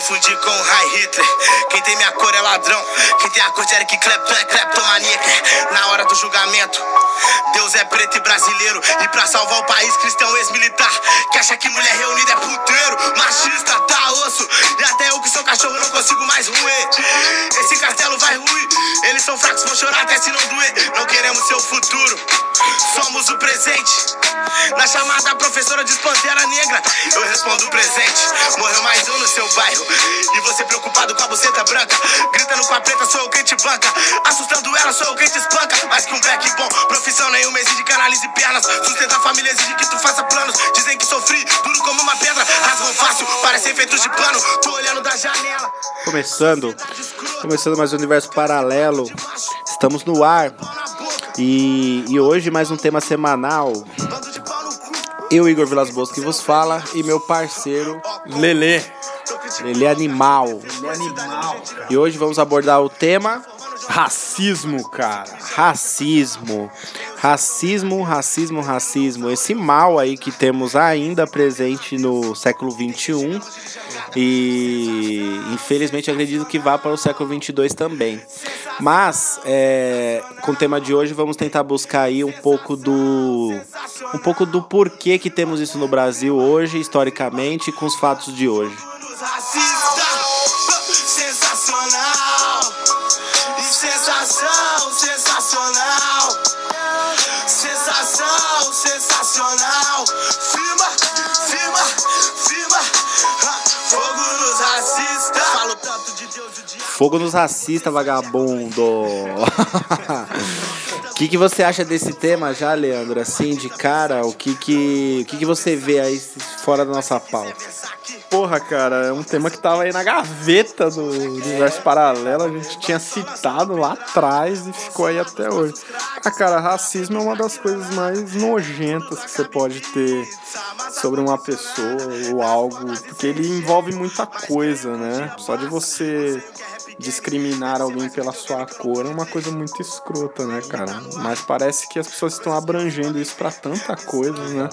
confundir com um high Hitler. Quem tem minha cor é ladrão, quem tem a cor de Eric Clapton é kleptomaníaca. Na hora do julgamento, Deus é preto e brasileiro. E pra salvar o país, cristão ex-militar. Que acha que mulher reunida é puteiro, machista, tá osso. E até eu que sou cachorro não consigo mais ruir. Esse castelo vai ruir. Eles são fracos, vão chorar até se não doer. Não queremos seu futuro, somos o presente. Na chamada, professora diz Pantera Negra. Eu respondo presente. Morreu mais um no seu bairro. E você preocupado com a buceta branca. Gritando com a preta, sou eu quem te banca. Assustando ela, sou eu quem te espanca. Mas com back bom, profissão nenhuma exige que analise pernas. Sustentar a família exige que tu faça planos. Dizem que sofri, duro como uma pedra. Rasgam fácil, parecem feitos de pano. Tô olhando da janela. Começando, começando mais um universo paralelo. Estamos no ar. E, e hoje mais um tema semanal. Eu, Igor Vilas Boas, que vos fala, e meu parceiro Lelê. Lelê Animal. E hoje vamos abordar o tema Racismo, cara. racismo. Racismo, racismo, racismo. Esse mal aí que temos ainda presente no século XXI. E infelizmente acredito que vá para o século 22 também. Mas é, com o tema de hoje vamos tentar buscar aí um pouco do um pouco do porquê que temos isso no Brasil hoje, historicamente, com os fatos de hoje. Tanto Fogo nos racistas, vagabundo. O que, que você acha desse tema já, Leandro? Assim, de cara, o que que, o que, que você vê aí fora da nossa pauta? Porra, cara, é um tema que tava aí na gaveta do universo paralelo. A gente tinha citado lá atrás e ficou aí até hoje. Ah, cara, racismo é uma das coisas mais nojentas que você pode ter sobre uma pessoa ou algo, porque ele envolve muita coisa, né? Só de você discriminar alguém pela sua cor é uma coisa muito escrota, né, cara? Mas parece que as pessoas estão abrangendo isso pra tanta coisa, né?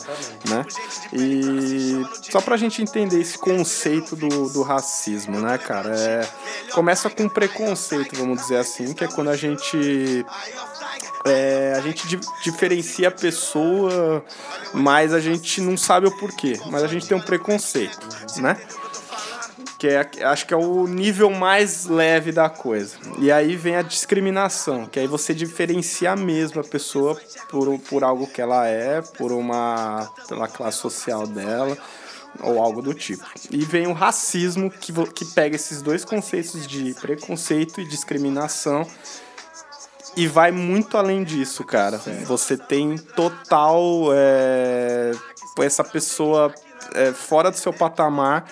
né? E só pra gente entender esse conceito do, do racismo, né, cara? É, começa com preconceito, vamos dizer assim, que é quando a gente é, a gente di- diferencia a pessoa, mas a gente não sabe o porquê. Mas a gente tem um preconceito, né? Que é, acho que é o nível mais leve da coisa. E aí vem a discriminação, que aí você diferencia mesmo a pessoa por, por algo que ela é, por uma pela classe social dela ou algo do tipo. E vem o racismo que, que pega esses dois conceitos de preconceito e discriminação e vai muito além disso, cara. Você tem total é, essa pessoa é, fora do seu patamar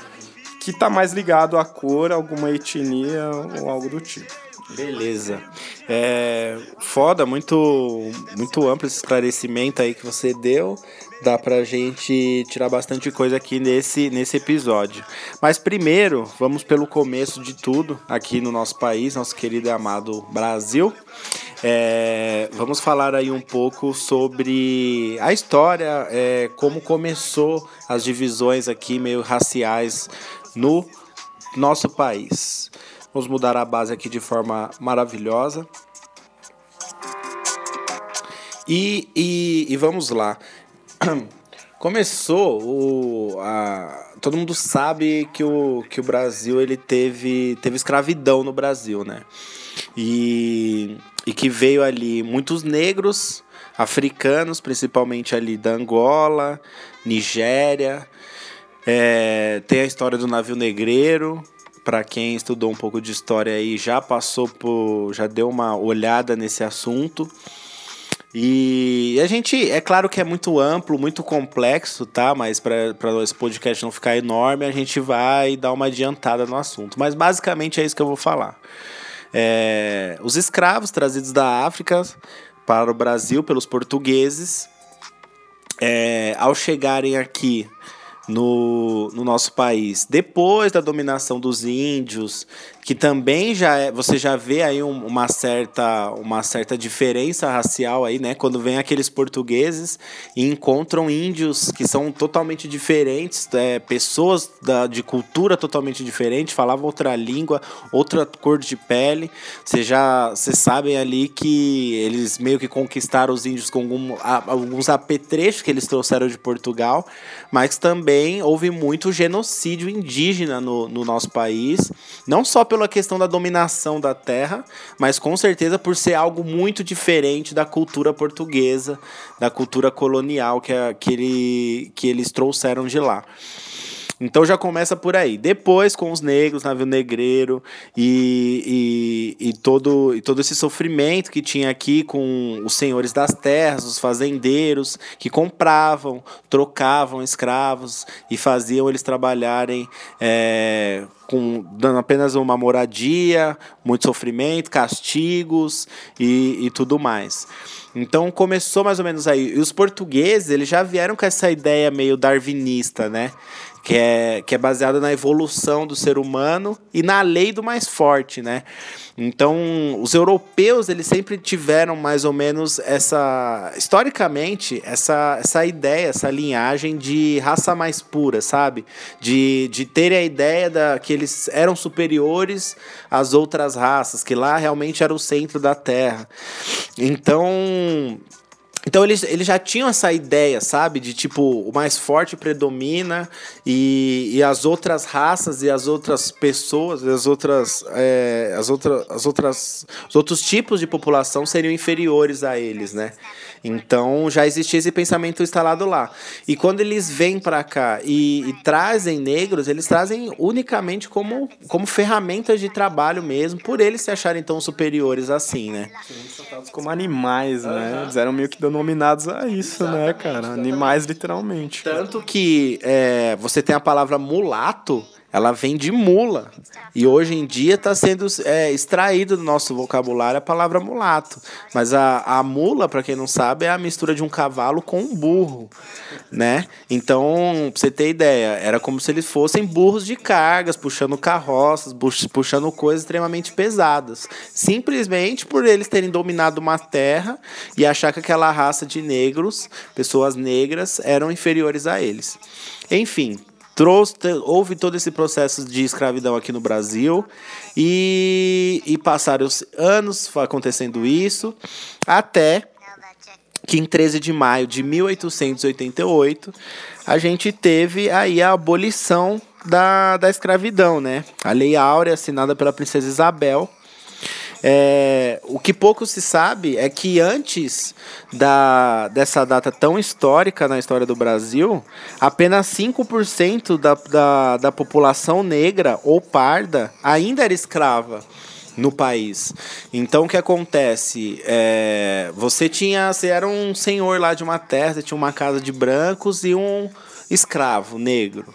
que tá mais ligado à cor, alguma etnia ou algo do tipo. Beleza. É, foda, muito, muito amplo esse esclarecimento aí que você deu. Dá pra gente tirar bastante coisa aqui nesse, nesse episódio. Mas primeiro, vamos pelo começo de tudo aqui no nosso país, nosso querido e amado Brasil. É, vamos falar aí um pouco sobre a história, é, como começou as divisões aqui meio raciais no nosso país. Vamos mudar a base aqui de forma maravilhosa. E, e, e vamos lá. Começou o. A, todo mundo sabe que o, que o Brasil ele teve, teve escravidão no Brasil, né? E, e que veio ali muitos negros africanos, principalmente ali da Angola, Nigéria. É, tem a história do navio negreiro. Para quem estudou um pouco de história aí, já passou por. já deu uma olhada nesse assunto. E a gente, é claro que é muito amplo, muito complexo, tá? Mas para esse podcast não ficar enorme, a gente vai dar uma adiantada no assunto. Mas basicamente é isso que eu vou falar. É, os escravos trazidos da África para o Brasil pelos portugueses, é, ao chegarem aqui no, no nosso país, depois da dominação dos índios, que também já é, você já vê aí um, uma certa uma certa diferença racial aí, né? Quando vem aqueles portugueses e encontram índios que são totalmente diferentes, é, pessoas da, de cultura totalmente diferente, falavam outra língua, outra cor de pele. Você já vocês sabem ali que eles meio que conquistaram os índios com algum, alguns apetrechos que eles trouxeram de Portugal, mas também houve muito genocídio indígena no, no nosso país, não só pela questão da dominação da terra, mas com certeza por ser algo muito diferente da cultura portuguesa, da cultura colonial que, a, que, ele, que eles trouxeram de lá. Então já começa por aí. Depois com os negros, navio negreiro e, e, e, todo, e todo esse sofrimento que tinha aqui com os senhores das terras, os fazendeiros, que compravam, trocavam escravos e faziam eles trabalharem é, com, dando apenas uma moradia, muito sofrimento, castigos e, e tudo mais. Então começou mais ou menos aí. E os portugueses, eles já vieram com essa ideia meio darwinista, né? Que é, que é baseada na evolução do ser humano e na lei do mais forte, né? Então, os europeus, eles sempre tiveram mais ou menos essa, historicamente, essa, essa ideia, essa linhagem de raça mais pura, sabe? De, de terem a ideia da, que eles eram superiores às outras raças, que lá realmente era o centro da Terra. Então, então eles, eles já tinham essa ideia, sabe? De tipo, o mais forte predomina e, e as outras raças e as outras pessoas, as outras, é, as, outras, as outras, os outros tipos de população seriam inferiores a eles, né? Então já existia esse pensamento instalado lá. E quando eles vêm para cá e, e, trazem negros, eles trazem unicamente como, como ferramentas de trabalho mesmo, por eles se acharem tão superiores assim, né? tratados como animais, né? Eles eram meio que denominados a isso, né, cara? Animais literalmente. Tanto que é, você tem a palavra mulato ela vem de mula. E hoje em dia está sendo é, extraído do nosso vocabulário a palavra mulato. Mas a, a mula, para quem não sabe, é a mistura de um cavalo com um burro. Né? Então, pra você ter ideia, era como se eles fossem burros de cargas, puxando carroças, puxando coisas extremamente pesadas. Simplesmente por eles terem dominado uma terra e achar que aquela raça de negros, pessoas negras, eram inferiores a eles. Enfim, trouxe, houve todo esse processo de escravidão aqui no Brasil e, e passaram anos acontecendo isso, até que em 13 de maio de 1888 a gente teve aí a abolição da, da escravidão, né? A Lei Áurea, assinada pela princesa Isabel, é, o que pouco se sabe é que antes da, dessa data tão histórica na história do Brasil, apenas 5% da, da, da população negra ou parda ainda era escrava no país. Então o que acontece? É, você tinha. Você era um senhor lá de uma terra, tinha uma casa de brancos e um escravo negro.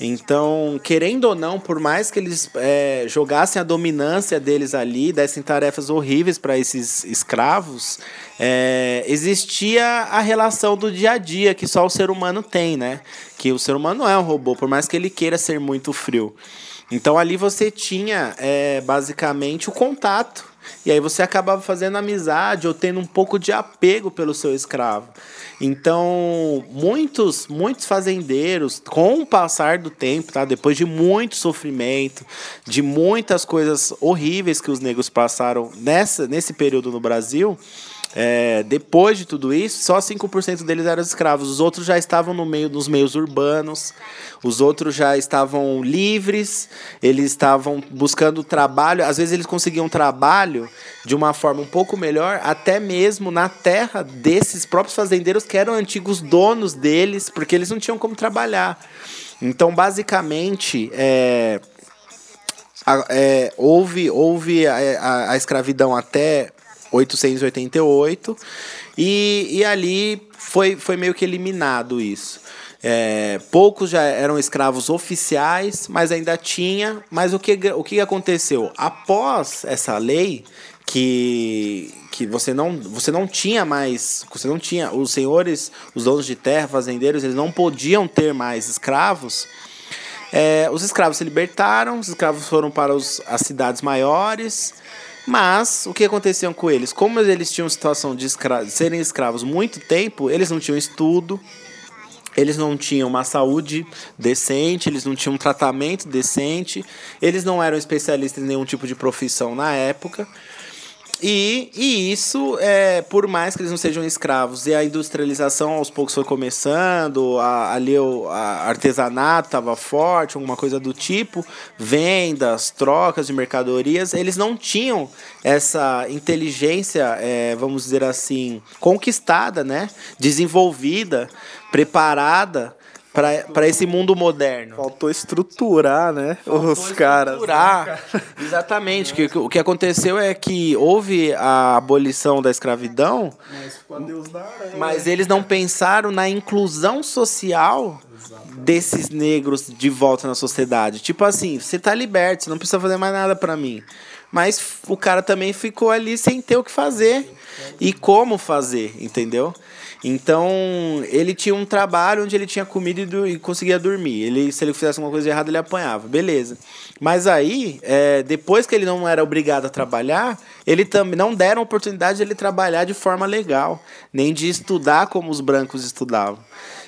Então, querendo ou não, por mais que eles é, jogassem a dominância deles ali, dessem tarefas horríveis para esses escravos, é, existia a relação do dia a dia que só o ser humano tem, né? Que o ser humano não é um robô, por mais que ele queira ser muito frio. Então ali você tinha é, basicamente o contato. E aí você acabava fazendo amizade ou tendo um pouco de apego pelo seu escravo. Então, muitos, muitos fazendeiros, com o passar do tempo, tá? Depois de muito sofrimento, de muitas coisas horríveis que os negros passaram nessa, nesse período no Brasil, é, depois de tudo isso, só 5% deles eram escravos. Os outros já estavam no meio nos meios urbanos, os outros já estavam livres, eles estavam buscando trabalho. Às vezes eles conseguiam trabalho de uma forma um pouco melhor, até mesmo na terra desses próprios fazendeiros que eram antigos donos deles, porque eles não tinham como trabalhar. Então, basicamente, é, é, houve, houve a, a, a escravidão até 888 e, e ali foi, foi meio que eliminado isso. É, poucos já eram escravos oficiais, mas ainda tinha. Mas o que, o que aconteceu? Após essa lei, que, que você, não, você não tinha mais. Você não tinha. Os senhores, os donos de terra, fazendeiros, eles não podiam ter mais escravos. É, os escravos se libertaram, os escravos foram para os, as cidades maiores, mas o que aconteceu com eles? Como eles tinham situação de escra serem escravos muito tempo, eles não tinham estudo, eles não tinham uma saúde decente, eles não tinham um tratamento decente, eles não eram especialistas em nenhum tipo de profissão na época. E, e isso, é, por mais que eles não sejam escravos, e a industrialização aos poucos foi começando, a, ali o a artesanato estava forte, alguma coisa do tipo, vendas, trocas de mercadorias, eles não tinham essa inteligência, é, vamos dizer assim, conquistada, né? desenvolvida, preparada para esse mundo moderno. Faltou estruturar, né? Faltou os caras. Estruturar. Exatamente. que, o que aconteceu é que houve a abolição da escravidão, mas eles não pensaram na inclusão social desses negros de volta na sociedade. Tipo assim, você tá liberto, você não precisa fazer mais nada para mim. Mas o cara também ficou ali sem ter o que fazer e como fazer, entendeu? Então, ele tinha um trabalho onde ele tinha comida e, e conseguia dormir. Ele, se ele fizesse alguma coisa errada, ele apanhava. Beleza. Mas aí, é, depois que ele não era obrigado a trabalhar, ele também não deram oportunidade de ele trabalhar de forma legal, nem de estudar como os brancos estudavam.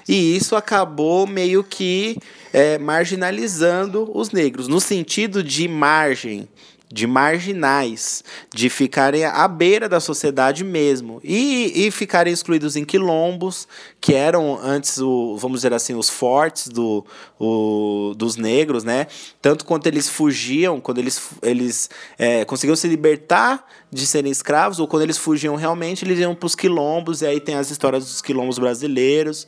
E isso acabou meio que é, marginalizando os negros, no sentido de margem de marginais, de ficarem à beira da sociedade mesmo e, e ficarem excluídos em quilombos, que eram antes, o, vamos dizer assim, os fortes do, o, dos negros, né? Tanto quanto eles fugiam, quando eles, eles é, conseguiam se libertar de serem escravos, ou quando eles fugiam realmente, eles iam para os quilombos, e aí tem as histórias dos quilombos brasileiros,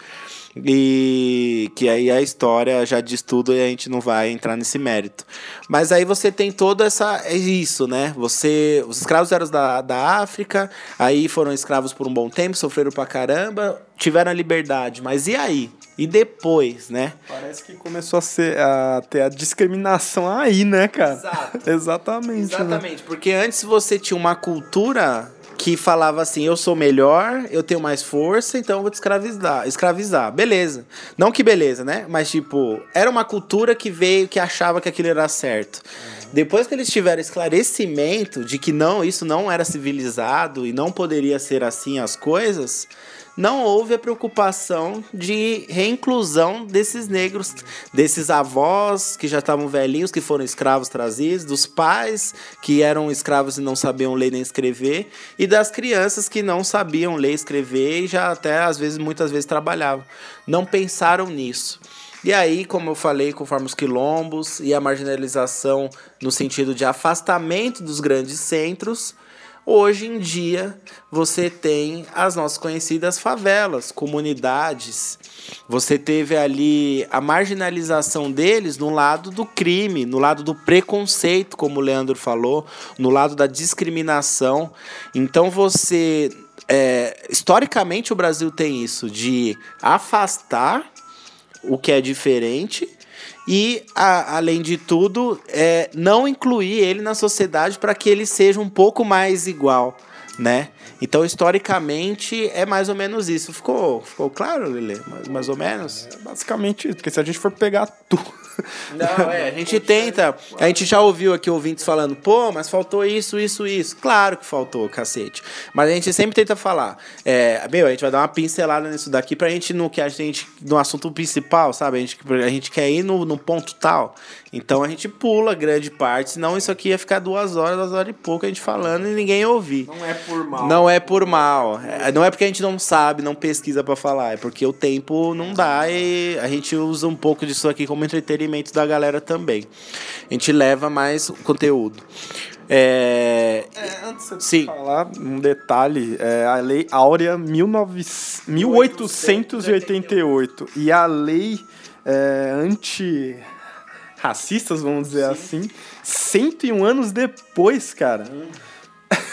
e que aí a história já diz tudo e a gente não vai entrar nesse mérito. Mas aí você tem toda essa é isso, né? Você, os escravos eram da, da África, aí foram escravos por um bom tempo, sofreram pra caramba, tiveram a liberdade, mas e aí? E depois, né? Parece que começou a, ser, a ter a discriminação aí, né, cara? Exato. Exatamente. Exatamente, né? porque antes você tinha uma cultura que falava assim: eu sou melhor, eu tenho mais força, então eu vou te escravizar. Escravizar. Beleza. Não que beleza, né? Mas, tipo, era uma cultura que veio, que achava que aquilo era certo. Uhum. Depois que eles tiveram esclarecimento de que não, isso não era civilizado e não poderia ser assim as coisas não houve a preocupação de reinclusão desses negros, desses avós que já estavam velhinhos, que foram escravos trazidos, dos pais que eram escravos e não sabiam ler nem escrever, e das crianças que não sabiam ler escrever e já até às vezes, muitas vezes trabalhavam. Não pensaram nisso. E aí, como eu falei, conforme os quilombos e a marginalização no sentido de afastamento dos grandes centros, Hoje em dia, você tem as nossas conhecidas favelas, comunidades. Você teve ali a marginalização deles no lado do crime, no lado do preconceito, como o Leandro falou, no lado da discriminação. Então você. É, historicamente, o Brasil tem isso de afastar o que é diferente e, a, além de tudo, é, não incluir ele na sociedade para que ele seja um pouco mais igual, né? Então, historicamente, é mais ou menos isso. Ficou, ficou claro, Lele? Mais, mais ou menos? É basicamente isso, porque se a gente for pegar tudo não, é, a gente tenta. A gente já ouviu aqui ouvintes falando, pô, mas faltou isso, isso, isso. Claro que faltou, cacete. Mas a gente sempre tenta falar. É, meu, a gente vai dar uma pincelada nisso daqui pra gente, no que a gente. No assunto principal, sabe? A gente, a gente quer ir no, no ponto tal. Então a gente pula grande parte, senão isso aqui ia ficar duas horas, duas horas e pouco a gente falando e ninguém ouvir. Não é por mal. Não é por mal. É, não é porque a gente não sabe, não pesquisa para falar, é porque o tempo não dá e a gente usa um pouco disso aqui como entretenimento da galera também. A gente leva mais conteúdo. É... É, antes de Sim. falar, um detalhe, é a Lei Áurea 19... 1888 e a lei é, anti racistas, vamos dizer Sim. assim, 101 anos depois, cara. Hum.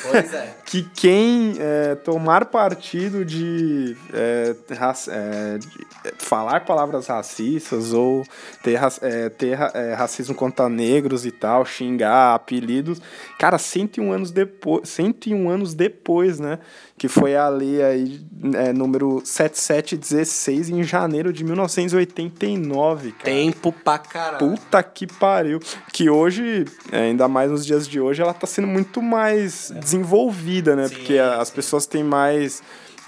Pois é. que quem é, tomar partido de, é, é, de, é, falar palavras racistas ou ter, é, ter é, racismo contra negros e tal, xingar, apelidos, cara, 101 anos depois, 101 anos depois, né, que foi a lei aí, é, número 7716 em janeiro de 1989, cara. Tempo pra caralho. Puta que pariu. Que hoje, é, ainda mais nos dias de hoje, ela tá sendo muito mais desenvolvida, né? Porque a- as pessoas têm mais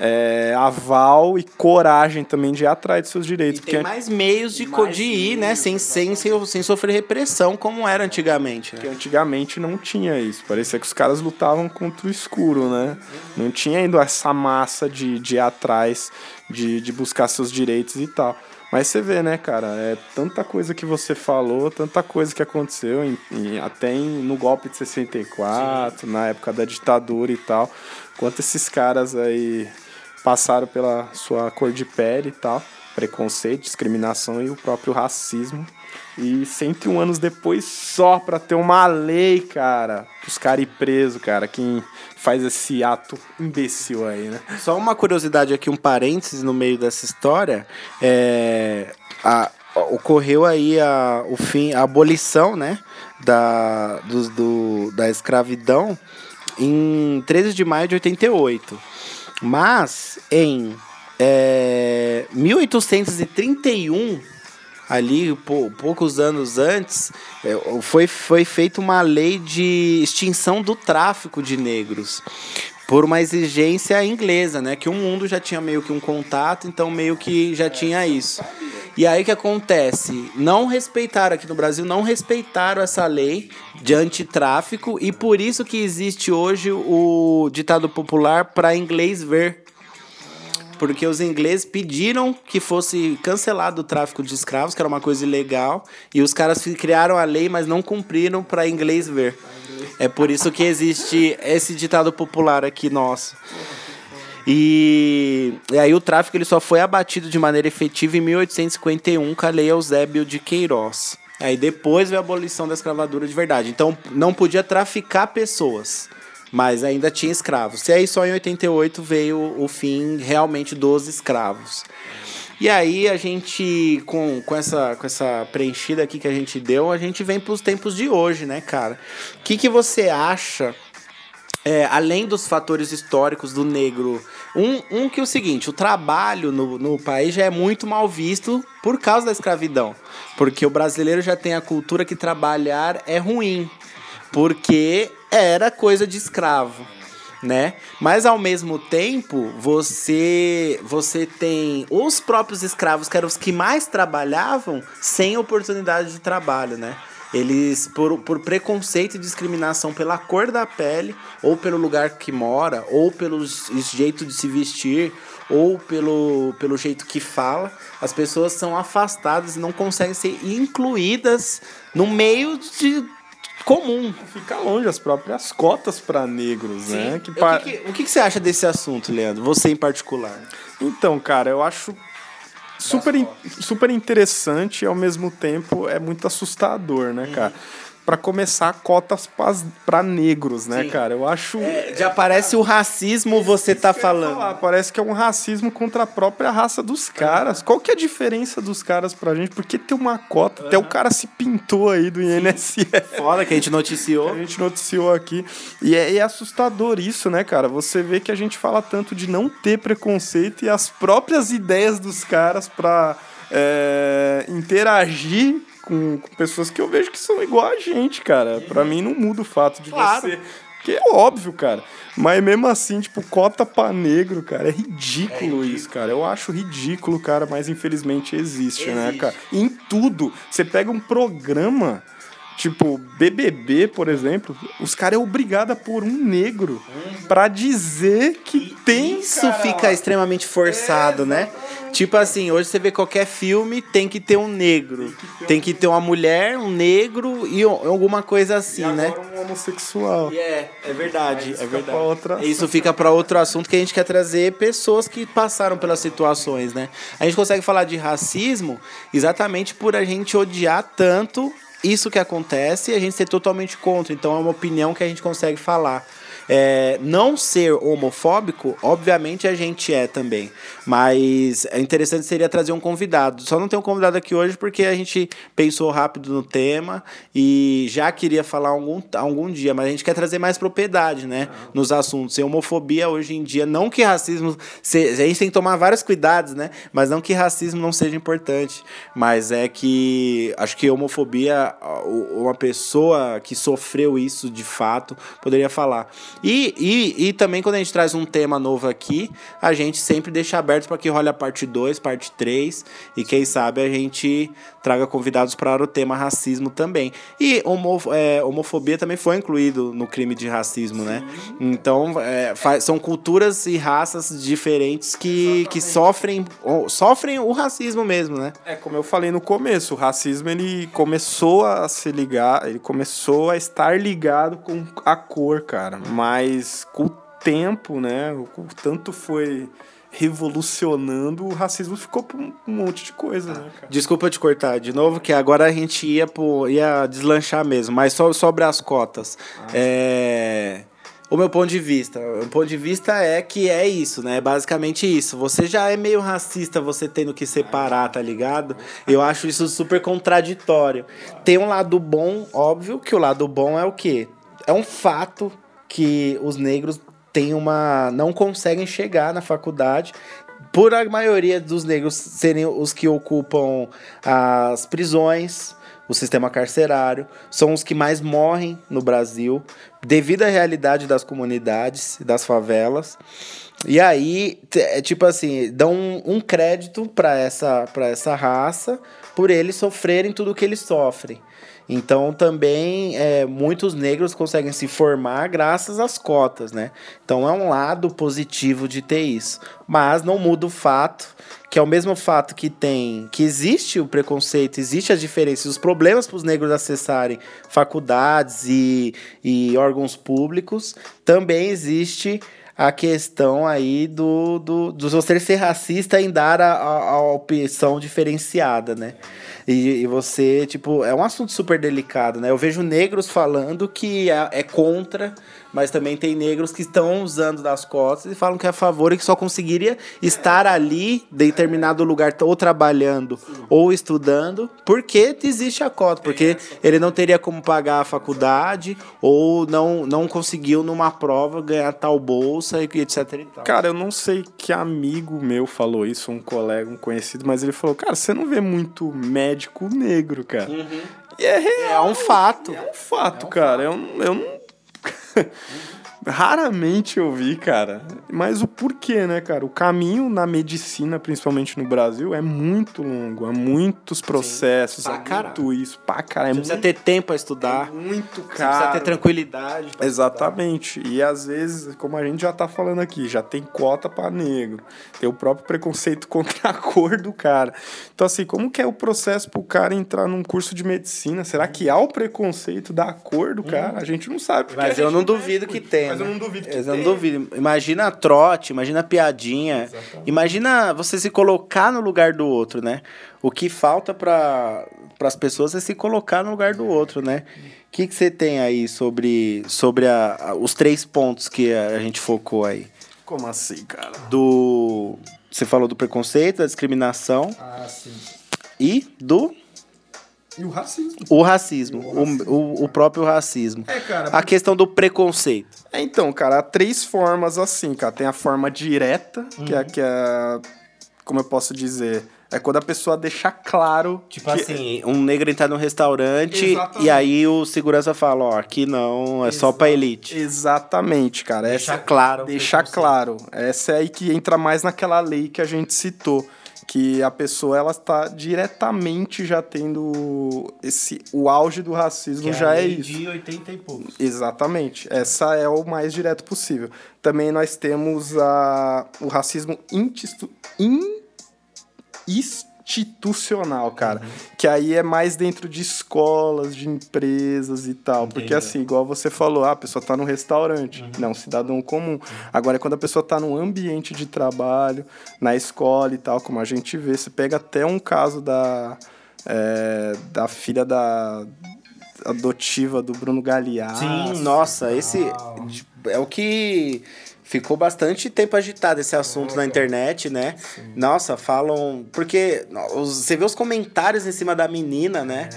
é, aval e coragem também de ir atrás dos seus direitos. E tem porque mais meios de, co- de ir, né? Sem, sem, sem, sem sofrer repressão, como era antigamente. porque Né? antigamente não tinha isso. Parecia que os caras lutavam contra o escuro, né? Não tinha ainda essa massa de, de ir atrás, de, de buscar seus direitos e tal. Mas você vê, né, cara? É tanta coisa que você falou, tanta coisa que aconteceu, em, em- até em- no golpe de 64, na época da ditadura e tal. Quanto esses caras aí passaram pela sua cor de pele e tal, preconceito, discriminação e o próprio racismo. E 101 anos depois, só pra ter uma lei, cara, os caras ir preso, cara, quem faz esse ato imbecil aí, né? Só uma curiosidade aqui, um parênteses no meio dessa história. É, a- ocorreu aí a, o fim, a abolição, né? Da, dos- do, da escravidão em 13 de maio de 88. Mas em é, 1831, ali pou- poucos anos antes, é, foi, foi feita uma lei de extinção do tráfico de negros por uma exigência inglesa, né? Que o mundo já tinha meio que um contato, então meio que já tinha isso. E aí o que acontece? Não respeitaram aqui no Brasil, não respeitaram essa lei de antitráfico e por isso que existe hoje o ditado popular para inglês ver. Porque os ingleses pediram que fosse cancelado o tráfico de escravos, que era uma coisa ilegal, e os caras criaram a lei, mas não cumpriram para inglês ver. É por isso que existe esse ditado popular aqui nosso. E, e aí o tráfico ele só foi abatido de maneira efetiva em 1851 com a lei Eusébio de Queiroz. Aí depois veio a abolição da escravatura de verdade. Então não podia traficar pessoas, mas ainda tinha escravos. E aí só em 88 veio o fim realmente dos escravos. E aí a gente, com, com, essa, com essa preenchida aqui que a gente deu, a gente vem para os tempos de hoje, né, cara? O que, que você acha é, além dos fatores históricos do negro, um, um que é o seguinte, o trabalho no, no país já é muito mal visto por causa da escravidão. Porque o brasileiro já tem a cultura que trabalhar é ruim. Porque era coisa de escravo. Né? Mas ao mesmo tempo, você você tem os próprios escravos, que eram os que mais trabalhavam, sem oportunidade de trabalho, né? Eles, por, por preconceito e discriminação pela cor da pele, ou pelo lugar que mora, ou pelo jeito de se vestir, ou pelo, pelo jeito que fala, as pessoas são afastadas e não conseguem ser incluídas no meio de comum. Fica longe as próprias cotas para negros, né? Que Que pa- o, que, que- o que que você acha desse assunto, Leandro? Você em particular. Então, cara, eu acho super, super interessante e ao mesmo tempo é muito assustador, né, cara? Pra começar, cotas para negros, né, Sim. cara? Eu acho. Já parece o racismo você tá falando. falar, parece que é um racismo contra a própria raça dos caras. Qual que é a diferença dos caras pra gente? Porque tem uma cota, até o cara se pintou aí do INSS. Foda que a gente noticiou. A gente noticiou aqui. E é, é assustador isso, né, cara? Você vê que a gente fala tanto de não ter preconceito e as próprias ideias dos caras pra é, interagir com, com pessoas que eu vejo que são igual a gente, cara. Pra mim não muda o fato de Claro. você. Que é óbvio, cara. Mas mesmo assim, tipo, cota pra negro, cara, é ridículo, isso, cara. Eu acho ridículo, cara, mas infelizmente existe, né, Existe. cara? Em tudo. Você pega um programa, tipo, BBB, por exemplo, os caras é obrigado a pôr um negro pra dizer que tem. Isso cara, fica extremamente forçado, né? Tipo assim, hoje você vê qualquer filme, tem que ter um negro. Tem que ter uma mulher, um negro e alguma coisa assim, e né? um homossexual. É, é verdade, é fica verdade. pra outra Isso fica para outro assunto que a gente quer trazer pessoas que passaram pelas situações, né? A gente consegue falar de racismo exatamente por a gente odiar tanto isso que acontece e a gente ser totalmente contra. Então é uma opinião que a gente consegue falar. É, não ser homofóbico, obviamente a gente é também. Mas é interessante seria trazer um convidado. Só não tem um convidado aqui hoje porque a gente pensou rápido no tema e já queria falar algum, algum dia, mas a gente quer trazer mais propriedade, né? Nos assuntos. E homofobia hoje em dia, não que racismo. A gente tem que tomar vários cuidados, né? Mas não que racismo não seja importante. Mas é que acho que homofobia, uma pessoa que sofreu isso de fato, poderia falar. E, e, e também quando a gente traz um tema novo aqui, a gente sempre deixa aberto para que role a parte 2, parte 3. E quem sabe a gente traga convidados para o tema racismo também. E homo, é, homofobia também foi incluído no crime de racismo, né? Sim. né? Então, é, são culturas e raças diferentes que, que sofrem, sofrem o racismo mesmo, né? É, como eu falei no começo, o racismo ele começou a se ligar, ele começou a estar ligado com a cor, cara. Mas com o tempo, né? O tanto foi revolucionando, o racismo ficou por um monte de coisa, né, cara? Desculpa te cortar de novo, que agora a gente ia, por, ia deslanchar mesmo, mas só sobre as cotas. Ah, é... O meu ponto de vista. O ponto de vista é que é isso, né? É basicamente isso. Você já é meio racista, você tendo que separar, tá ligado? Eu acho isso super contraditório. Tem um lado bom, óbvio que o lado bom é o quê? É um fato que os negros tem uma não conseguem chegar na faculdade por a maioria dos negros serem os que ocupam as prisões, o sistema carcerário, são os que mais morrem no Brasil, devido à realidade das comunidades, das favelas. E aí, é tipo assim, dão um, um crédito para essa, essa raça por eles sofrerem tudo o que eles sofrem. Então também é, muitos negros conseguem se formar graças às cotas, né? Então é um lado positivo de ter isso. Mas não muda o fato que é o mesmo fato que tem que existe o preconceito, existe as diferenças, os problemas para os negros acessarem faculdades e, e órgãos públicos, também existe a questão aí do, do, do você ser racista em dar a, a, a opção diferenciada, né? E, e, você, tipo, é um assunto super delicado, né? Eu vejo negros falando que é, é contra mas também tem negros que estão usando das cotas e falam que é a favor e que só conseguiria estar ali, em determinado lugar, ou trabalhando ou estudando, porque existe a cota, porque ele não teria como pagar a faculdade ou não, não conseguiu numa prova ganhar tal bolsa e etc e tal. Cara, eu não sei que amigo meu falou isso, um colega, um conhecido, mas ele falou, cara, você não vê muito médico negro, cara. Uhum. E é real. É um fato. É um fato, é um cara. Fato. Eu, eu não Raramente eu vi, cara. Mas o porquê, né, cara? O caminho na medicina, principalmente no Brasil, é muito longo. Há muitos processos, Sim, há muito isso. Pá, cara. É Você precisa ter tempo a estudar. É muito caro. Você precisa ter tranquilidade. Exatamente. Estudar. E às vezes, como a gente já tá falando aqui, já tem cota para negro. Tem o próprio preconceito contra a cor do cara. Então, assim, como que é o processo pro cara entrar num curso de medicina? Será que há o preconceito da cor do cara? Hum. A gente não sabe. Mas eu não duvido que tenha. Mas eu não duvido que Eu não duvido. Imagina trote, imagina piadinha. Exatamente. Imagina você se colocar no lugar do outro, né? O que falta para as pessoas é se colocar no lugar do outro, né? O que, que você tem aí sobre, sobre a, a, os três pontos que a, a gente focou aí? Como assim, cara? Do. Você falou do preconceito, da discriminação. Ah, sim. E do e o racismo. O racismo. O, racismo. o, o, o próprio racismo. É, cara. A questão do preconceito. É, então, cara, há três formas assim, cara. Tem a forma direta, uhum. que é que é. Como eu posso dizer? É quando a pessoa deixa claro. Tipo que... assim, um negro entrar no restaurante Exatamente. e aí o segurança fala: ó, aqui não, é Exa... só pra elite. Exatamente, cara. Deixa Essa... claro. Deixa claro. Essa é aí que entra mais naquela lei que a gente citou que a pessoa ela está diretamente já tendo esse o auge do racismo que já é, é isso. de 80 e poucos. Exatamente. Essa é o mais direto possível. Também nós temos a, o racismo institu, in, institucional, cara. Uhum. Que aí é mais dentro de escolas, de empresas e tal. Entendi. Porque assim, igual você falou, ah, a pessoa tá no restaurante, uhum. não, cidadão comum. Uhum. Agora, quando a pessoa tá num ambiente de trabalho, na escola e tal, como a gente vê, você pega até um caso da, é, da filha da adotiva do Bruno Galeasso. Sim, nossa, esse é o que ficou bastante tempo agitado esse assunto na internet, né? Nossa, falam. Porque você vê os comentários em cima da menina, né?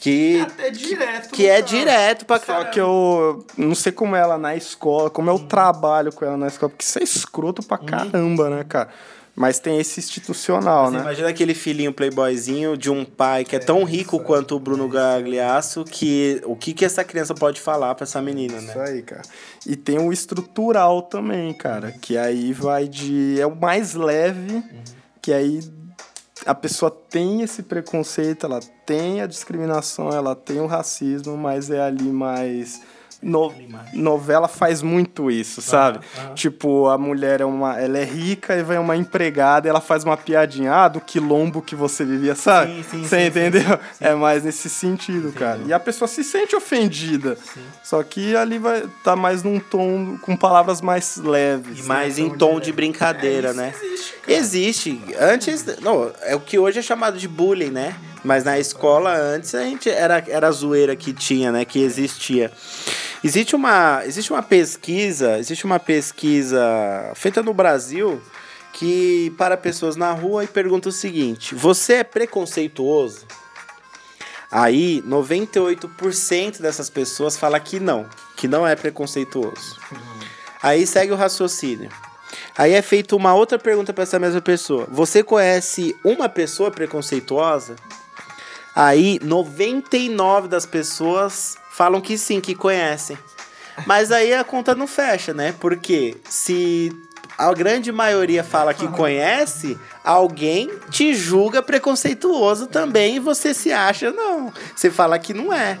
Que, É direto. que é direto pra Só caramba. que eu não sei como é ela na escola, como é o trabalho com ela na escola, porque isso é escroto pra caramba, né, cara? Mas tem esse institucional, Você né? imagina aquele filhinho playboyzinho de um pai que é tão rico quanto o Bruno Gagliasso que o que, que essa criança pode falar pra essa menina, Isso né? aí, cara. E tem o estrutural também, cara, que aí vai de. É o mais leve, que aí a pessoa tem esse preconceito, ela tem a discriminação, ela tem o racismo, mas é ali mais. No, novela faz muito isso, sabe? Tipo, a mulher é uma, ela é rica e vem uma empregada e ela faz uma piadinha, ah, do quilombo que você vivia, sabe? Sim, sim, Você sim, entendeu? É mais nesse sentido, cara. E a pessoa se sente ofendida. Só que ali vai tá mais num tom com palavras mais leves. E mais em tom de brincadeira, né? Existe. Antes, não, é o que hoje é chamado de bullying, né? Mas na escola antes a gente era era a zoeira que tinha, né, que existia. Existe uma existe uma pesquisa, existe uma pesquisa feita no Brasil que para pessoas na rua e pergunta o seguinte: você é preconceituoso? Aí, 98% dessas pessoas fala que não, que não é preconceituoso. Aí segue o raciocínio. Aí é feita uma outra pergunta para essa mesma pessoa. Você conhece uma pessoa preconceituosa? Aí 99 das pessoas falam que sim, que conhecem. Mas aí a conta não fecha, né? Porque se a grande maioria fala que conhece, alguém te julga preconceituoso também e você se acha não. Você fala que não é.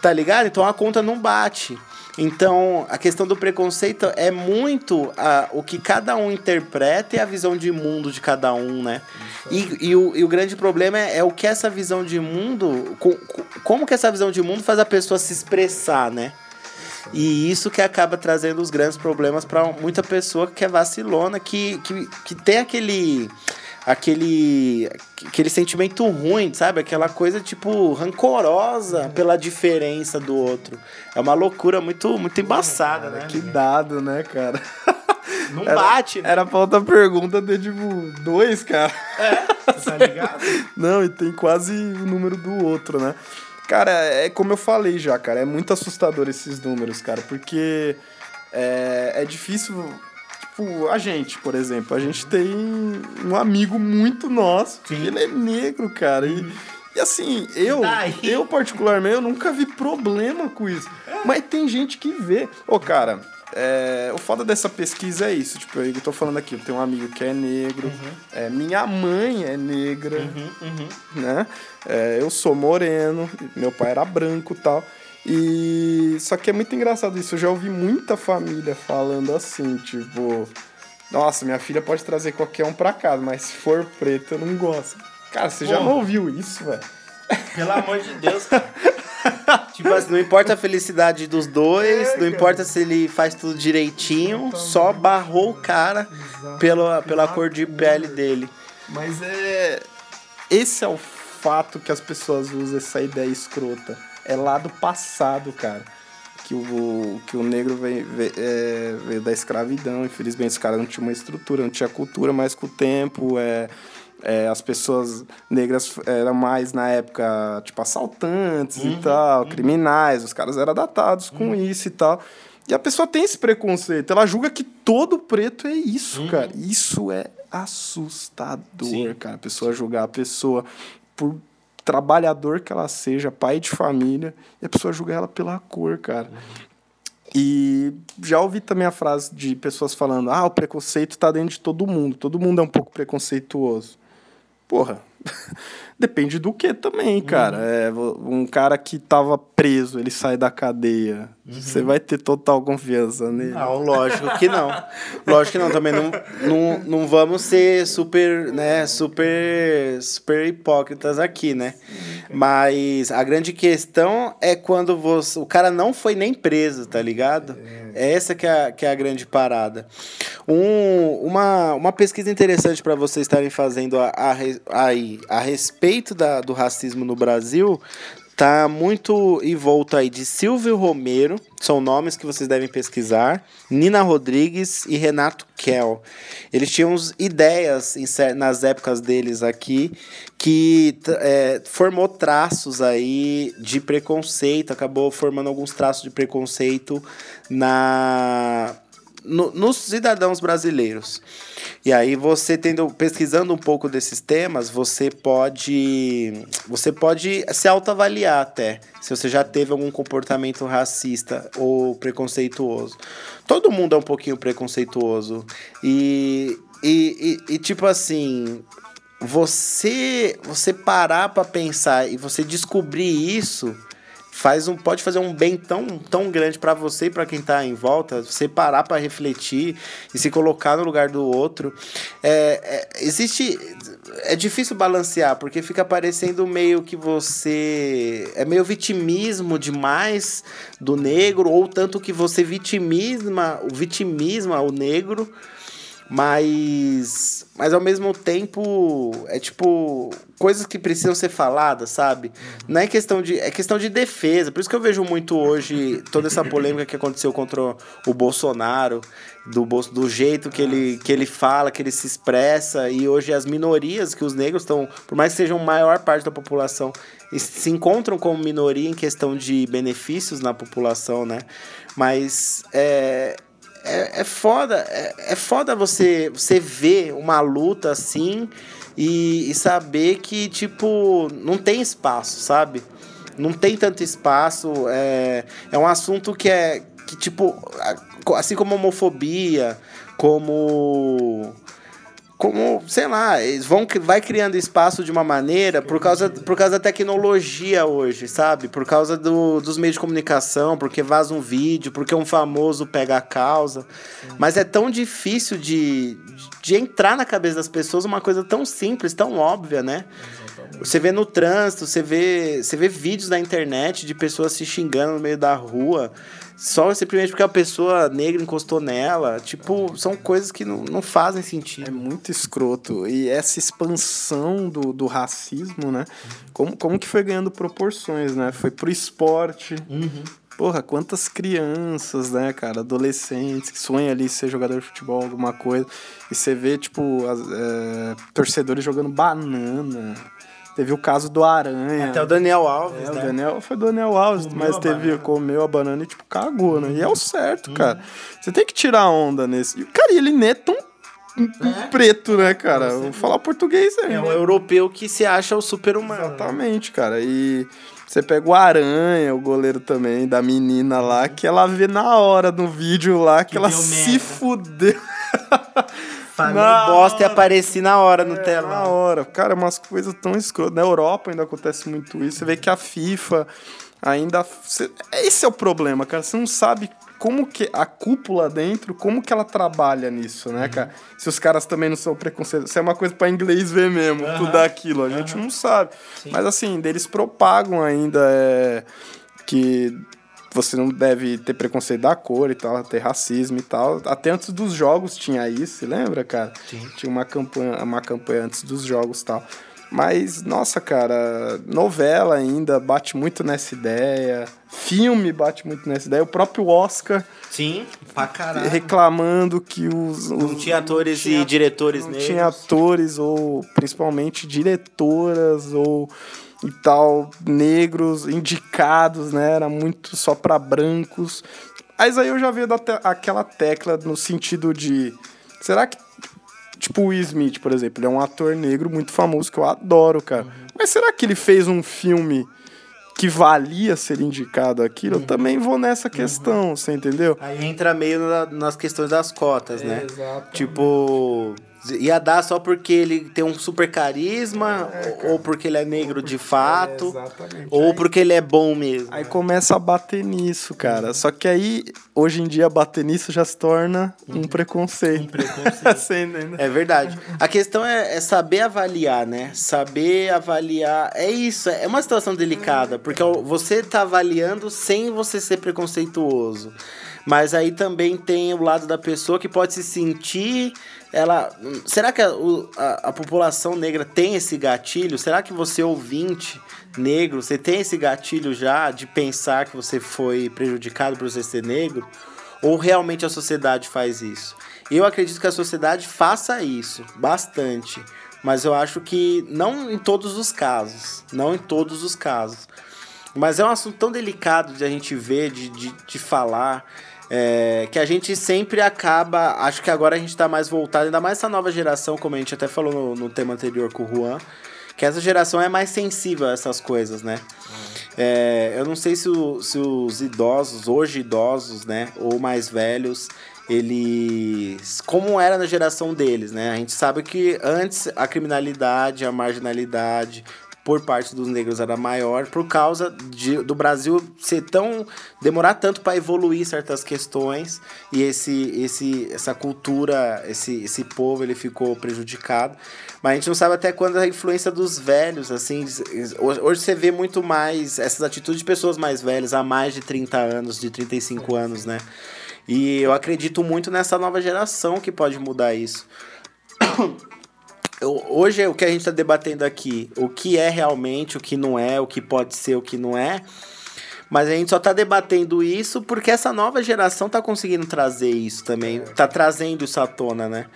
Tá ligado? Então a conta não bate. Então, a questão do preconceito é muito ah, o que cada um interpreta e a visão de mundo de cada um, né? E, e, o, e o grande problema é, é o que essa visão de mundo. co- co- como que essa visão de mundo faz a pessoa se expressar, né? E isso que acaba trazendo os grandes problemas para muita pessoa que é vacilona, que, que, que tem aquele. Aquele, aquele sentimento ruim, sabe? Aquela coisa, tipo, rancorosa pela diferença do outro. É uma loucura muito, muito embaçada, né? Que dado, né, cara? Não Era- bate, né? Era pra outra pergunta ter, tipo, dois, cara. Tá ligado? Não, e tem quase o número do outro, né? Cara, é como eu falei já, cara, é muito assustador esses números, cara, porque é, é difícil. Tipo, a gente, por exemplo, a gente tem um amigo muito nosso, que ele é negro, cara. E, e assim, eu, daí? eu particularmente, eu nunca vi problema com isso. Mas tem gente que vê. Ô, cara, é, o foda dessa pesquisa é isso. Tipo, eu tô falando aqui, eu tenho um amigo que é negro, é, minha mãe é negra, né? É, eu sou moreno, meu pai era branco e tal. E só que é muito engraçado isso. Eu já ouvi muita família falando assim, tipo, nossa, minha filha pode trazer qualquer um pra casa, mas se for preto eu não gosto. Cara, você já Pô. não ouviu isso, velho? Pelo amor de Deus, cara. tipo assim, não importa a felicidade dos dois, não importa se ele faz tudo direitinho, só barrou o cara pela, pela cor de pele dele. Mas é. Esse é o fato que as pessoas usam essa ideia escrota. É lá do passado, cara. Que o, que o negro veio, veio, é, veio da escravidão. Infelizmente, os caras não tinham uma estrutura, não tinha cultura, mas com o tempo é, é, as pessoas negras eram mais, na época, tipo, assaltantes e tal, criminais. Os caras eram datados com isso e tal. E a pessoa tem esse preconceito. Ela julga que todo preto é isso, cara. Isso é assustador, Sim. cara. A pessoa julgar a pessoa por trabalhador que ela seja, pai de família, e a pessoa julga ela pela cor, cara. E já ouvi também a frase de pessoas falando: ah, o preconceito tá dentro de todo mundo, todo mundo é um pouco preconceituoso. Porra, depende do que também, cara. É, vo- um cara que tava preso, ele sai da cadeia, você vai ter total confiança nele. Não, lógico que não. Lógico que não, também não, não, não vamos ser super, né, super, super hipócritas aqui, né? Mas a grande questão é quando você, o cara não foi nem preso, tá ligado? É essa que é, a- que é a grande parada. Um, uma, uma pesquisa interessante para vocês estarem fazendo a, a, re- a respeito da, do racismo no Brasil tá muito em volta aí de Silvio Romero, são nomes que vocês devem pesquisar, Nina Rodrigues e Renato Kell. Eles tinham ideias em, nas épocas deles aqui que é, formou traços aí de preconceito, acabou formando alguns traços de preconceito na no, nos cidadãos brasileiros. E aí você tendo pesquisando um pouco desses temas, você pode você pode se autoavaliar até se você já teve algum comportamento racista ou preconceituoso. Todo mundo é um pouquinho preconceituoso e e, e, e tipo assim, você você parar para pensar e você descobrir isso faz um, pode fazer um bem tão, tão grande para você e para quem está em volta, você parar para refletir e se colocar no lugar do outro. É, é, existe. É difícil balancear, porque fica parecendo meio que você. É meio vitimismo demais do negro, ou tanto que você vitimisma, o vitimismo o negro mas mas ao mesmo tempo é tipo coisas que precisam ser faladas, sabe? Não é questão de é questão de defesa. Por isso que eu vejo muito hoje toda essa polêmica que aconteceu contra o Bolsonaro, do do jeito que ele que ele fala, que ele se expressa e hoje as minorias que os negros estão, por mais que sejam maior parte da população, se encontram como minoria em questão de benefícios na população, né? Mas é é, é foda, é, é foda você, você ver uma luta assim e, e saber que, tipo, não tem espaço, sabe? Não tem tanto espaço. É, é um assunto que é. Que, tipo, assim como homofobia, como como, sei lá, eles vão vai criando espaço de uma maneira por causa, por causa da tecnologia hoje, sabe? Por causa do, dos meios de comunicação, porque vaza um vídeo, porque um famoso pega a causa. Mas é tão difícil de, de entrar na cabeça das pessoas uma coisa tão simples, tão óbvia, né? Você vê no trânsito, você vê, você vê vídeos na internet de pessoas se xingando no meio da rua só simplesmente porque a pessoa negra encostou nela. Tipo, são coisas que não, não fazem sentido. É muito escroto. E essa expansão do, do racismo, né? Como, como que foi ganhando proporções, né? Foi pro esporte. Uhum. Porra, quantas crianças, né, cara, adolescentes que sonham ali ser jogador de futebol, alguma coisa, e você vê, tipo, as, é, torcedores jogando banana, Teve o caso do Aranha. Até o Daniel Alves, é, né? O Daniel foi do Daniel Alves, comeu mas teve, banana. comeu a banana e, tipo, cagou, né? E é o certo, hum. cara. Você tem que tirar onda nesse. E, cara, ele nem é tão é? preto, né, cara? Vou falar português aí. É um europeu que se acha o super-humano. Exatamente, cara. E você pega o Aranha, o goleiro também, da menina lá, que ela vê na hora no vídeo lá que, que ela se fudeu. Falei bosta e apareci na hora no é, telão. Na hora. Cara, umas coisas tão escrotas. Na Europa ainda acontece muito isso. Você vê que a FIFA ainda. Esse é o problema, cara. Você não sabe como que a cúpula dentro, como que ela trabalha nisso, né, cara? Se os caras também não são preconceituosos. Isso é uma coisa para inglês ver mesmo, uhum. tudo aquilo. A gente uhum. não sabe. Sim. Mas assim, eles propagam ainda é, que você não deve ter preconceito da cor e tal, ter racismo e tal. Até antes dos jogos tinha isso, lembra, cara? Sim. Tinha uma campanha, uma campanha antes dos jogos e tal. Mas, nossa, cara, novela ainda bate muito nessa ideia. Filme bate muito nessa ideia. O próprio Oscar. Sim, pra caralho. Reclamando que os. os não tinha atores não tinha, e diretores não Não tinha atores, ou principalmente diretoras, ou e tal, negros, indicados, né? Era muito só para brancos. Mas aí eu já vejo te aquela tecla no sentido de. Será que. Tipo o Will Smith, por exemplo, ele é um ator negro muito famoso que eu adoro, cara. Uhum. Mas será que ele fez um filme que valia ser indicado aquilo? Uhum. Eu também vou nessa uhum. questão, uhum. você entendeu? Aí entra meio na, nas questões das cotas, é, né? Exatamente. Tipo Ia dar só porque ele tem um super carisma, é, ou porque ele é negro de fato, é, ou aí, porque ele é bom mesmo. Aí começa a bater nisso, cara. Só que aí, hoje em dia, bater nisso já se torna um preconceito. Um preconceito. é verdade. A questão é, é, saber avaliar, né? Saber avaliar. É isso, é uma situação delicada, porque você tá avaliando sem você ser preconceituoso. Mas aí também tem o lado da pessoa que pode se sentir ela. Será que a, a, a população negra tem esse gatilho? Será que você, ouvinte negro, você tem esse gatilho já de pensar que você foi prejudicado por você ser negro? Ou realmente a sociedade faz isso? Eu acredito que a sociedade faça isso bastante. Mas eu acho que não em todos os casos. Não em todos os casos. Mas é um assunto tão delicado de a gente ver, de, de, de falar, é, que a gente sempre acaba. Acho que agora a gente tá mais voltado, ainda mais essa nova geração, como a gente até falou no, no tema anterior com o Juan, que essa geração é mais sensível a essas coisas, né? É, eu não sei se, o- se os idosos, hoje idosos, né, ou mais velhos, eles. Como era na geração deles, né? A gente sabe que antes a criminalidade, a marginalidade por parte dos negros era maior por causa de, do Brasil ser tão. demorar tanto para evoluir certas questões e esse, esse, essa cultura, esse, esse povo, ele ficou prejudicado. Mas a gente não sabe até quando a influência dos velhos, assim. Hoje hoje você vê muito mais essas atitudes de pessoas mais velhas, há mais de 30 anos, de 35 anos, né? E eu acredito muito nessa nova geração que pode mudar isso. Hoje o que a gente está debatendo aqui, o que é realmente, o que não é, o que pode ser, o que não é. Mas a gente só tá debatendo isso porque essa nova geração tá conseguindo trazer isso também. Tá trazendo isso à tona, né?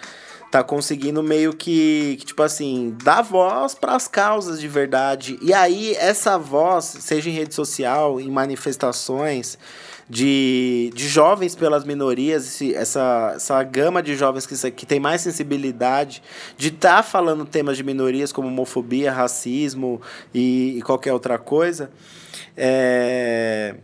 Tá conseguindo meio que, que tipo assim, dar voz para as causas de verdade. E aí, essa voz, seja em rede social, em manifestações de, de jovens pelas minorias, esse, essa, essa gama de jovens que, que tem mais sensibilidade de estar falando temas de minorias como homofobia, racismo e, e qualquer outra coisa. É,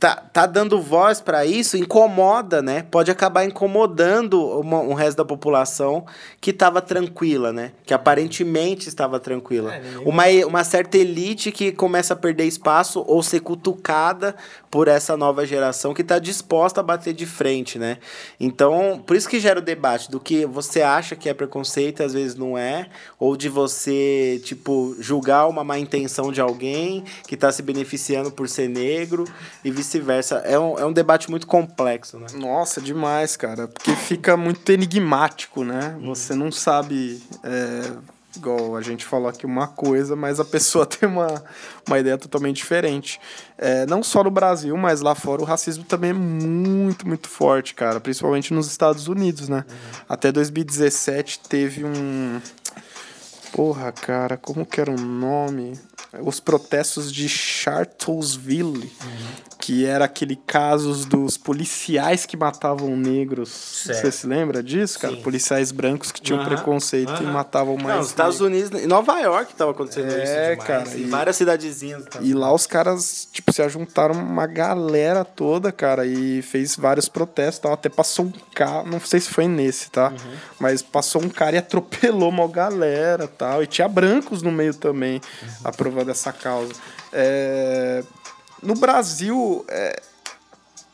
tá, tá dando voz para isso, incomoda, né? Pode acabar incomodando uma, um resto da população que estava tranquila, né? Que aparentemente estava tranquila. É, uma, uma certa elite que começa a perder espaço ou ser cutucada por essa nova geração que está disposta a bater de frente, né? Então, por isso que gera o debate do que você acha que é preconceito às vezes não é, ou de você, tipo, julgar uma má intenção de alguém que está se beneficiando por ser negro e vice-versa. É um, é um debate muito complexo, né? Nossa, demais, cara. Porque fica muito enigmático, né? Você não sabe. é, igual a gente falou aqui uma coisa, mas a pessoa tem uma, uma ideia totalmente diferente. É, não só no Brasil, mas lá fora o racismo também é muito, muito forte, cara. Principalmente nos Estados Unidos, né? Até 2017 teve um. Porra, cara, como que era o nome? Os protestos de Charlottesville, que era aquele casos dos policiais que matavam negros. Você se lembra disso, cara? Sim. Policiais brancos que tinham preconceito e matavam mais. Não, nos Estados Unidos, em Nova York estava acontecendo É, isso. demais. cara, Em e- várias cidadezinhas. tá? E lá os caras, tipo, se ajuntaram uma galera toda, cara, e fez vários protestos e tal. Até passou um carro, não sei se foi nesse, tá? Mas passou um cara e atropelou uma galera tal. E tinha brancos no meio também, aprovando essa causa. É, No Brasil, é,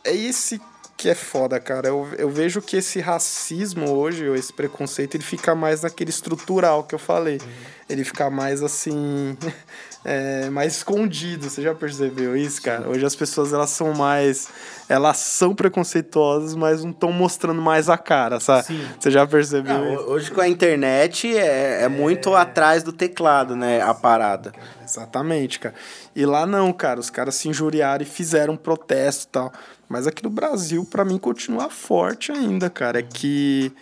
é esse que é foda, cara. Eu, eu vejo que esse racismo hoje, ou esse preconceito, ele fica mais naquele estrutural que eu falei. Ele fica mais assim. é, mais escondido. Você já percebeu isso, cara? Hoje as pessoas elas são mais. Elas são preconceituosas, mas não estão mostrando mais a cara, sabe? Sim. Você já percebeu Não, isso? hoje com a internet é, é muito atrás do teclado, né? A parada. Exatamente, cara. E lá não, cara. Os caras se injuriaram e fizeram um protesto e tal. Mas aqui no Brasil, pra mim, continua forte ainda, cara. É que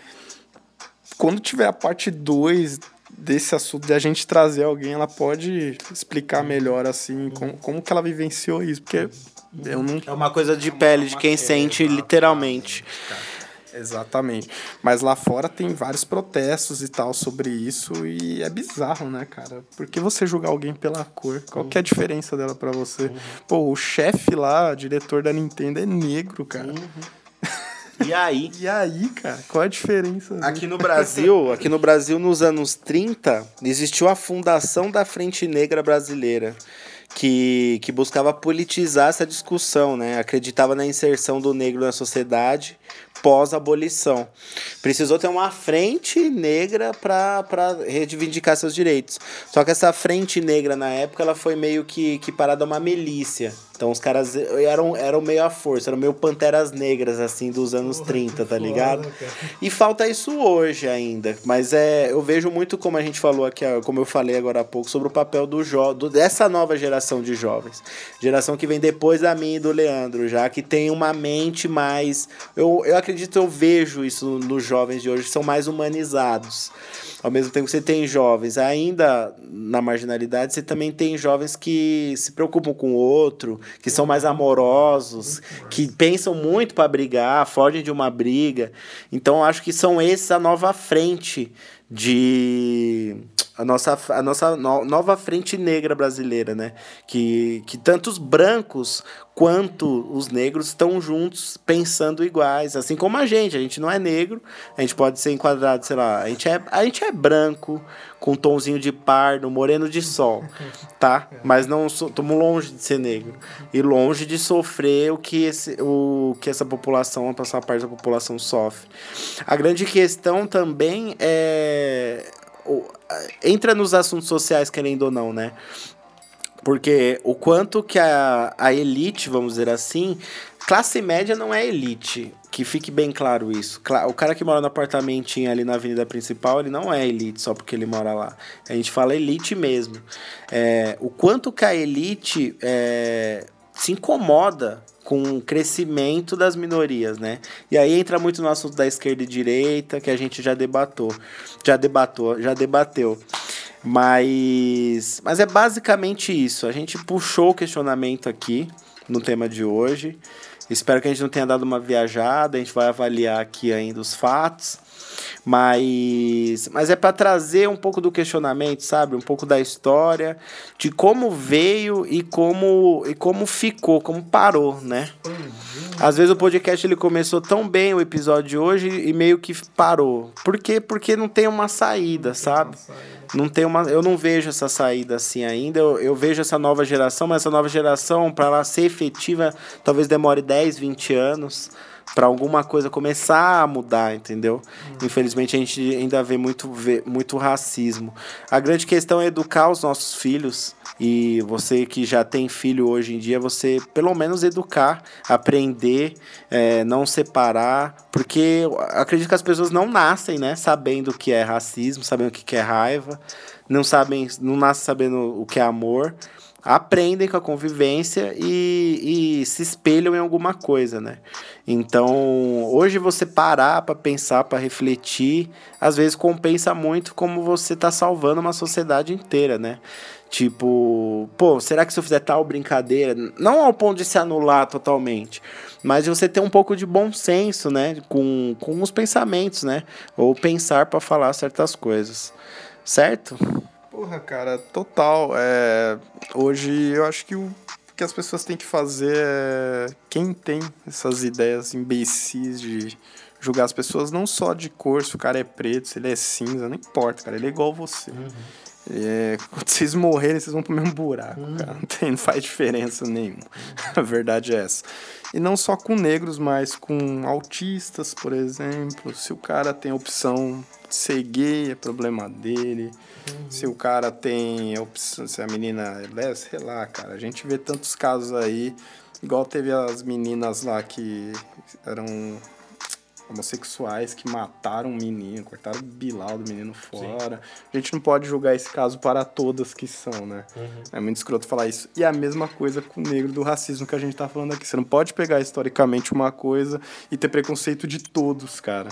quando tiver a parte 2 desse assunto, de a gente trazer alguém, ela pode explicar melhor, assim, como, como que ela vivenciou isso. Porque eu não É uma coisa de pele, de quem sente literalmente. Exatamente. Mas lá fora tem vários protestos e tal sobre isso e é bizarro, né, cara? Por que você julgar alguém pela cor? Qual que é a diferença dela pra você? Pô, o chefe lá, diretor da Nintendo é negro, cara. E aí? E aí, cara, qual a diferença? dele? Aqui no Brasil, aqui no Brasil, nos anos 30, existiu a Fundação da Frente Negra Brasileira, que, que buscava politizar essa discussão, né? Acreditava na inserção do negro na sociedade pós-abolição. Precisou ter uma frente negra para reivindicar seus direitos. Só que essa frente negra, na época, ela foi meio que, que parada a uma milícia. Então os caras eram, eram meio à força, eram meio panteras negras, assim, dos anos Porra, 30, tá ligado? Foda, e falta isso hoje ainda. Mas é, eu vejo muito, como a gente falou aqui, como eu falei agora há pouco, sobre o papel do jo do, dessa nova geração de jovens. Geração que vem depois da minha e do Leandro, já que tem uma mente mais. Eu, eu acredito, eu vejo isso nos jovens de hoje, que são mais humanizados. Ao mesmo tempo que você tem jovens ainda na marginalidade, você também tem jovens que se preocupam com o outro, que são mais amorosos, que pensam muito para brigar, fogem de uma briga. Então acho que são esses a nova frente de a nossa, a nossa no, nova frente negra brasileira, né? Que, que tanto os brancos quanto os negros estão juntos pensando iguais, assim como a gente. A gente não é negro, a gente pode ser enquadrado, sei lá, a gente é, a gente é branco, com um tomzinho de pardo, moreno de sol, tá? Mas não estamos longe de ser negro e longe de sofrer o que, esse, o que essa população, a passar parte da população sofre. A grande questão também é entra nos assuntos sociais, querendo ou não, né? Porque o quanto que a, a elite, vamos dizer assim, classe média não é elite. Que fique bem claro isso. O cara que mora no apartamentinho ali na avenida principal, ele não é elite só porque ele mora lá. A gente fala elite mesmo. É, o quanto que a elite é, se incomoda com o crescimento das minorias, né? E aí entra muito no assunto da esquerda e direita, que a gente já debatou, já debatou, já debateu. Mas, mas é basicamente isso. A gente puxou o questionamento aqui no tema de hoje. Espero que a gente não tenha dado uma viajada. A gente vai avaliar aqui ainda os fatos. Mas, mas é para trazer um pouco do questionamento, sabe? Um pouco da história, de como veio e como, e como ficou, como parou, né? Às vezes o podcast ele começou tão bem o episódio de hoje e meio que parou. Por quê? Porque não tem uma saída, sabe? Não tem uma, eu não vejo essa saída assim ainda. Eu, eu vejo essa nova geração, mas essa nova geração, para ela ser efetiva, talvez demore 10, 20 anos para alguma coisa começar a mudar, entendeu? Uhum. Infelizmente a gente ainda vê muito, vê muito racismo. A grande questão é educar os nossos filhos e você que já tem filho hoje em dia, você pelo menos educar, aprender, é, não separar, porque acredito que as pessoas não nascem, né, sabendo o que é racismo, sabendo o que é raiva, não sabem, não nascem sabendo o que é amor aprendem com a convivência e, e se espelham em alguma coisa, né? Então, hoje você parar para pensar, para refletir, às vezes compensa muito como você tá salvando uma sociedade inteira, né? Tipo, pô, será que se eu fizer tal brincadeira, não ao ponto de se anular totalmente, mas você ter um pouco de bom senso, né, com, com os pensamentos, né? Ou pensar para falar certas coisas. Certo? Porra, cara, total. É, hoje eu acho que o que as pessoas têm que fazer é. Quem tem essas ideias imbecis de julgar as pessoas não só de cor, se o cara é preto, se ele é cinza, não importa, cara, ele é igual você. Uhum. É, quando vocês morrerem, vocês vão pro mesmo buraco, uhum. cara. Não, tem, não faz diferença nenhuma. A verdade é essa. E não só com negros, mas com autistas, por exemplo. Se o cara tem a opção de ser gay, é problema dele. Uhum. Se o cara tem opção, se a menina é sei lá, cara. A gente vê tantos casos aí. Igual teve as meninas lá que eram homossexuais que mataram um menino, cortaram o bilau do menino fora. Sim. A gente não pode julgar esse caso para todas que são, né? Uhum. É muito escroto falar isso. E a mesma coisa com o negro do racismo que a gente tá falando aqui. Você não pode pegar historicamente uma coisa e ter preconceito de todos, cara.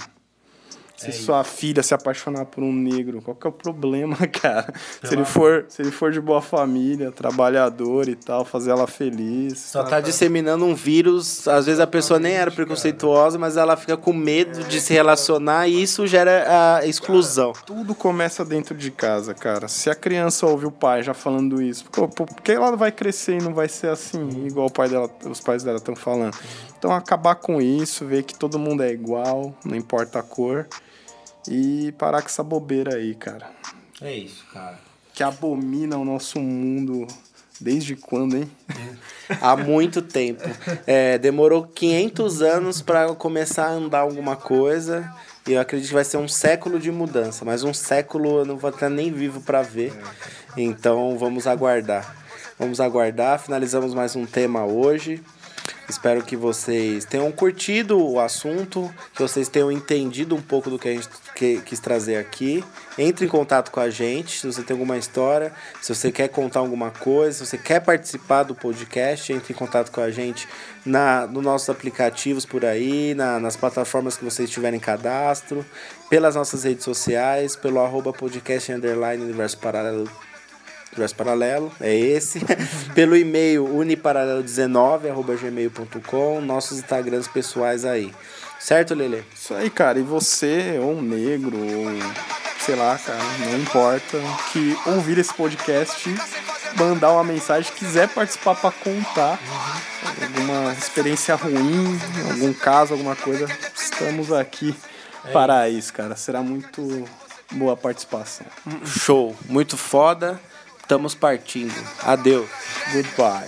Se é sua filha se apaixonar por um negro, qual que é o problema, cara? Se ele, for, se ele for de boa família, trabalhador e tal, fazer ela feliz. Só tá disseminando um vírus, às vezes a pessoa nem era preconceituosa, mas ela fica com medo de se relacionar e isso gera a exclusão. Cara, tudo começa dentro de casa, cara. Se a criança ouve o pai já falando isso, porque ela vai crescer e não vai ser assim, igual o pai dela, os pais dela estão falando. Então acabar com isso, ver que todo mundo é igual, não importa a cor e parar com essa bobeira aí, cara. É isso, cara. Que abomina o nosso mundo desde quando, hein? Há muito tempo. É, demorou 500 anos para começar a andar alguma coisa. E eu acredito que vai ser um século de mudança. Mas um século eu não vou estar nem vivo para ver. Então vamos aguardar. Vamos aguardar. Finalizamos mais um tema hoje. Espero que vocês tenham curtido o assunto, que vocês tenham entendido um pouco do que a gente que, quis trazer aqui. Entre em contato com a gente se você tem alguma história, se você quer contar alguma coisa, se você quer participar do podcast, entre em contato com a gente na, nos nossos aplicativos por aí, na, nas plataformas que vocês tiverem cadastro, pelas nossas redes sociais, pelo arroba podcast underline universo paralelo Universo Paralelo, é esse. Pelo e-mail uniparalelo19.gmail.com, nossos Instagrams pessoais aí. Certo, Lele? Isso aí, cara. E você, ou um negro, ou sei lá, cara, não importa, que ouvir esse podcast, mandar uma mensagem, quiser participar para contar alguma experiência ruim, algum caso, alguma coisa, estamos aqui é para isso, cara. Será muito boa a participação. Show, muito foda. Estamos partindo. Adeus. Goodbye.